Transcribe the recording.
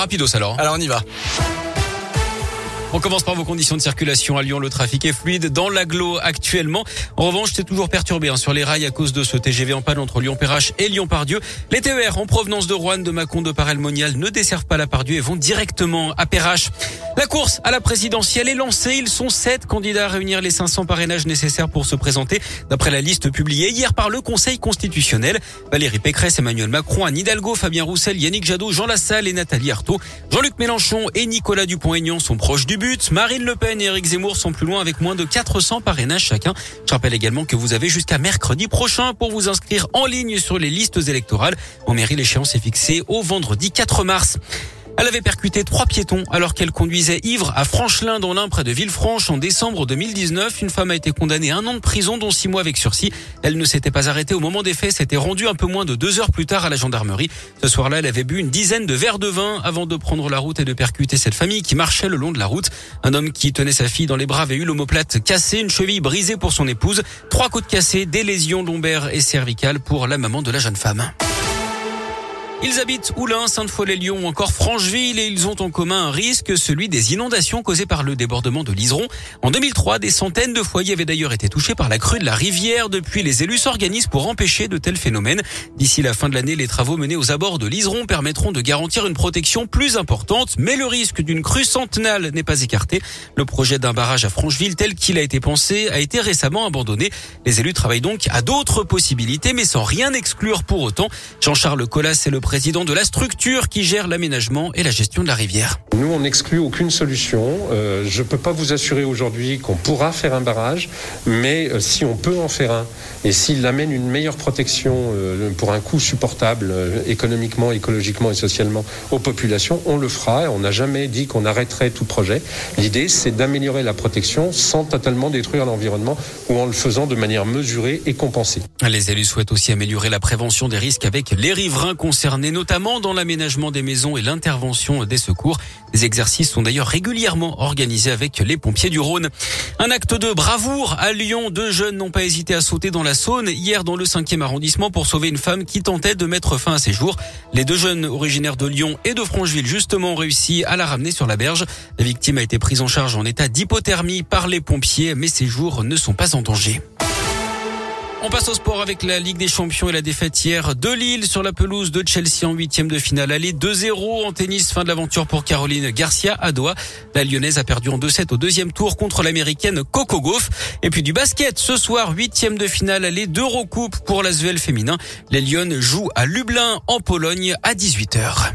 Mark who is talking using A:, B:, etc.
A: rapidos alors.
B: Alors on y va.
A: On commence par vos conditions de circulation à Lyon. Le trafic est fluide dans l'agglo actuellement. En revanche, c'est toujours perturbé hein, sur les rails à cause de ce TGV en panne entre Lyon-Perrache et Lyon-Pardieu. Les TER en provenance de Rouen, de Mâcon, de Parelmonial ne desservent pas la Pardieu et vont directement à Perrache. La course à la présidentielle est lancée. Ils sont sept candidats à réunir les 500 parrainages nécessaires pour se présenter d'après la liste publiée hier par le Conseil constitutionnel. Valérie Pécresse, Emmanuel Macron, Anne Hidalgo, Fabien Roussel, Yannick Jadot, Jean Lassalle et Nathalie Arthaud. Jean-Luc Mélenchon et Nicolas Dupont-Aignan sont proches du Marine Le Pen et Eric Zemmour sont plus loin avec moins de 400 parrainages chacun. Je rappelle également que vous avez jusqu'à mercredi prochain pour vous inscrire en ligne sur les listes électorales. En mairie, l'échéance est fixée au vendredi 4 mars. Elle avait percuté trois piétons alors qu'elle conduisait ivre à Franchelin dans l'Ain près de Villefranche en décembre 2019. Une femme a été condamnée à un an de prison dont six mois avec sursis. Elle ne s'était pas arrêtée au moment des faits, s'était rendue un peu moins de deux heures plus tard à la gendarmerie. Ce soir-là, elle avait bu une dizaine de verres de vin avant de prendre la route et de percuter cette famille qui marchait le long de la route. Un homme qui tenait sa fille dans les bras avait eu l'omoplate cassée, une cheville brisée pour son épouse, trois côtes cassées, des lésions lombaires et cervicales pour la maman de la jeune femme. Ils habitent Oulin, Sainte-Foy-les-Lyons ou encore Francheville et ils ont en commun un risque, celui des inondations causées par le débordement de l'Iseron. En 2003, des centaines de foyers avaient d'ailleurs été touchés par la crue de la rivière. Depuis, les élus s'organisent pour empêcher de tels phénomènes. D'ici la fin de l'année, les travaux menés aux abords de l'Iseron permettront de garantir une protection plus importante, mais le risque d'une crue centenale n'est pas écarté. Le projet d'un barrage à Francheville tel qu'il a été pensé a été récemment abandonné. Les élus travaillent donc à d'autres possibilités, mais sans rien exclure pour autant. Jean-Charles Collas est le président de la structure qui gère l'aménagement et la gestion de la rivière.
C: Nous, on n'exclut aucune solution. Euh, je ne peux pas vous assurer aujourd'hui qu'on pourra faire un barrage, mais euh, si on peut en faire un, et s'il amène une meilleure protection euh, pour un coût supportable euh, économiquement, écologiquement et socialement aux populations, on le fera. On n'a jamais dit qu'on arrêterait tout projet. L'idée, c'est d'améliorer la protection sans totalement détruire l'environnement ou en le faisant de manière mesurée et compensée.
A: Les élus souhaitent aussi améliorer la prévention des risques avec les riverains concernés notamment dans l'aménagement des maisons et l'intervention des secours. Des exercices sont d'ailleurs régulièrement organisés avec les pompiers du Rhône. Un acte de bravoure à Lyon. Deux jeunes n'ont pas hésité à sauter dans la Saône hier dans le 5e arrondissement pour sauver une femme qui tentait de mettre fin à ses jours. Les deux jeunes originaires de Lyon et de Francheville justement ont réussi à la ramener sur la berge. La victime a été prise en charge en état d'hypothermie par les pompiers, mais ses jours ne sont pas en danger. On passe au sport avec la Ligue des Champions et la défaite hier de Lille sur la pelouse de Chelsea en huitième de finale. Allez 2-0 en tennis, fin de l'aventure pour Caroline Garcia à Doha. La Lyonnaise a perdu en 2-7 au deuxième tour contre l'Américaine Coco Gauff. Et puis du basket, ce soir, huitième de finale, allez d'Eurocoupe pour l'Asvel féminin. Les Lyonnes jouent à Lublin en Pologne à 18h.